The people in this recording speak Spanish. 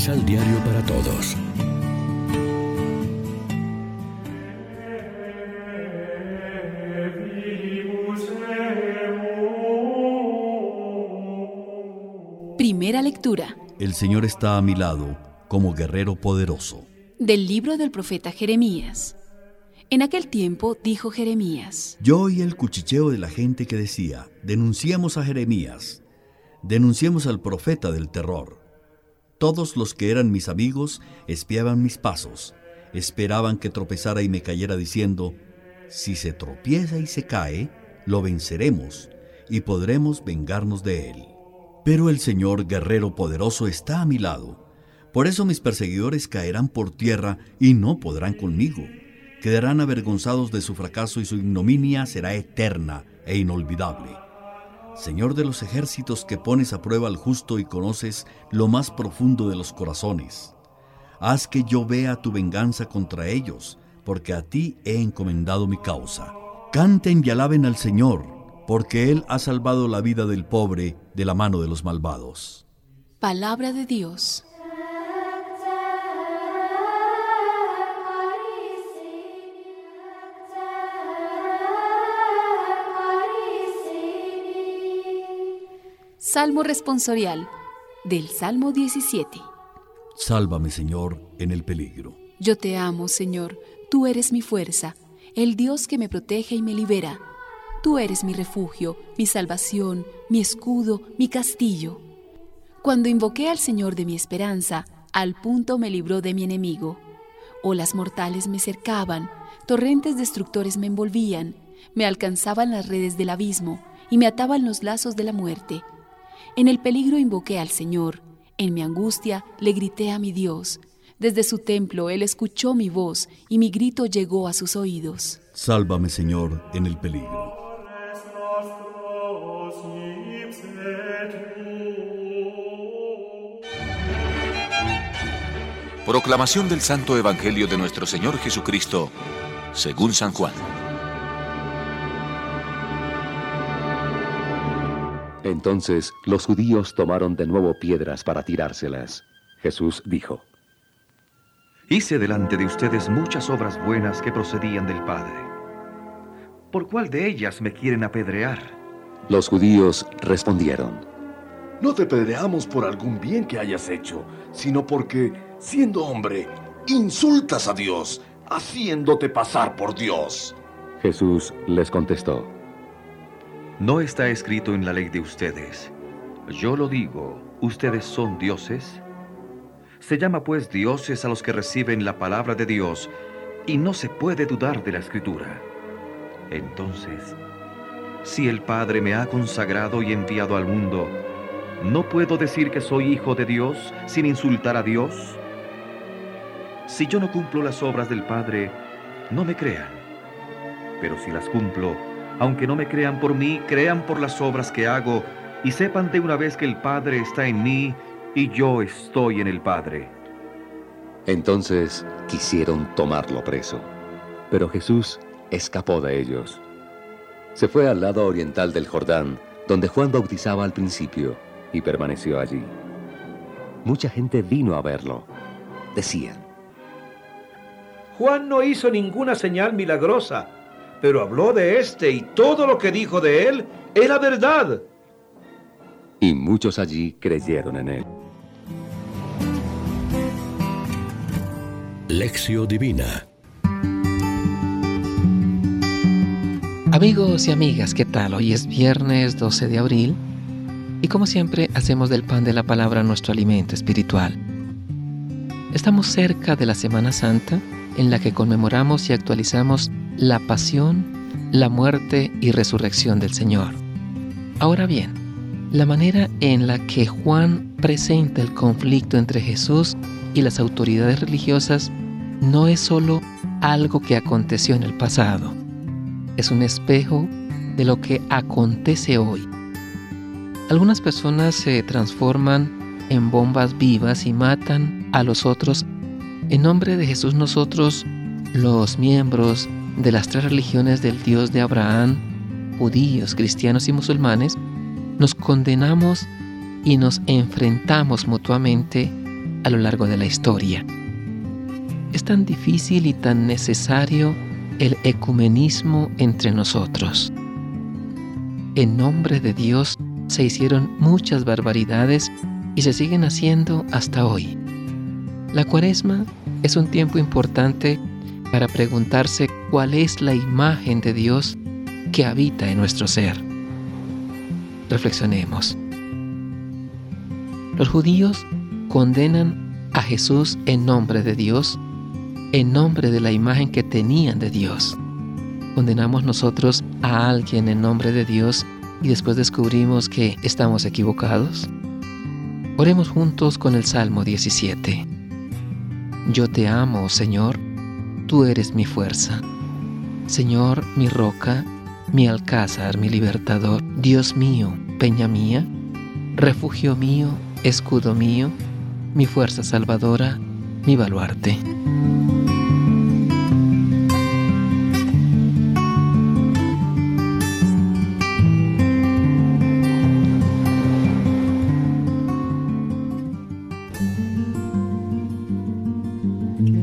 Misal Diario para Todos. Primera lectura. El Señor está a mi lado como guerrero poderoso. Del libro del profeta Jeremías. En aquel tiempo dijo Jeremías. Yo oí el cuchicheo de la gente que decía, denunciamos a Jeremías, denunciemos al profeta del terror. Todos los que eran mis amigos espiaban mis pasos, esperaban que tropezara y me cayera diciendo, si se tropieza y se cae, lo venceremos y podremos vengarnos de él. Pero el Señor guerrero poderoso está a mi lado. Por eso mis perseguidores caerán por tierra y no podrán conmigo. Quedarán avergonzados de su fracaso y su ignominia será eterna e inolvidable. Señor de los ejércitos que pones a prueba al justo y conoces lo más profundo de los corazones. Haz que yo vea tu venganza contra ellos, porque a ti he encomendado mi causa. Canten y alaben al Señor, porque Él ha salvado la vida del pobre de la mano de los malvados. Palabra de Dios. Salmo responsorial del Salmo 17. Sálvame, Señor, en el peligro. Yo te amo, Señor, tú eres mi fuerza, el Dios que me protege y me libera. Tú eres mi refugio, mi salvación, mi escudo, mi castillo. Cuando invoqué al Señor de mi esperanza, al punto me libró de mi enemigo. Olas mortales me cercaban, torrentes destructores me envolvían, me alcanzaban las redes del abismo y me ataban los lazos de la muerte. En el peligro invoqué al Señor, en mi angustia le grité a mi Dios. Desde su templo Él escuchó mi voz y mi grito llegó a sus oídos. Sálvame, Señor, en el peligro. Proclamación del Santo Evangelio de nuestro Señor Jesucristo, según San Juan. Entonces los judíos tomaron de nuevo piedras para tirárselas. Jesús dijo, Hice delante de ustedes muchas obras buenas que procedían del Padre. ¿Por cuál de ellas me quieren apedrear? Los judíos respondieron, No te apedreamos por algún bien que hayas hecho, sino porque, siendo hombre, insultas a Dios, haciéndote pasar por Dios. Jesús les contestó, ¿No está escrito en la ley de ustedes? Yo lo digo, ¿ustedes son dioses? Se llama pues dioses a los que reciben la palabra de Dios, y no se puede dudar de la escritura. Entonces, si el Padre me ha consagrado y enviado al mundo, ¿no puedo decir que soy hijo de Dios sin insultar a Dios? Si yo no cumplo las obras del Padre, no me crean. Pero si las cumplo, aunque no me crean por mí, crean por las obras que hago y sepan de una vez que el Padre está en mí y yo estoy en el Padre. Entonces quisieron tomarlo preso, pero Jesús escapó de ellos. Se fue al lado oriental del Jordán, donde Juan bautizaba al principio, y permaneció allí. Mucha gente vino a verlo. Decían, Juan no hizo ninguna señal milagrosa pero habló de éste y todo lo que dijo de él era verdad. Y muchos allí creyeron en él. Lección Divina Amigos y amigas, ¿qué tal? Hoy es viernes 12 de abril y como siempre hacemos del pan de la palabra nuestro alimento espiritual. Estamos cerca de la Semana Santa en la que conmemoramos y actualizamos la pasión, la muerte y resurrección del Señor. Ahora bien, la manera en la que Juan presenta el conflicto entre Jesús y las autoridades religiosas no es sólo algo que aconteció en el pasado, es un espejo de lo que acontece hoy. Algunas personas se transforman en bombas vivas y matan a los otros. En nombre de Jesús nosotros, los miembros de las tres religiones del Dios de Abraham, judíos, cristianos y musulmanes, nos condenamos y nos enfrentamos mutuamente a lo largo de la historia. Es tan difícil y tan necesario el ecumenismo entre nosotros. En nombre de Dios se hicieron muchas barbaridades y se siguen haciendo hasta hoy. La cuaresma es un tiempo importante para preguntarse cuál es la imagen de Dios que habita en nuestro ser. Reflexionemos. Los judíos condenan a Jesús en nombre de Dios, en nombre de la imagen que tenían de Dios. Condenamos nosotros a alguien en nombre de Dios y después descubrimos que estamos equivocados. Oremos juntos con el Salmo 17. Yo te amo, Señor, tú eres mi fuerza. Señor, mi roca, mi alcázar, mi libertador, Dios mío, peña mía, refugio mío, escudo mío, mi fuerza salvadora, mi baluarte.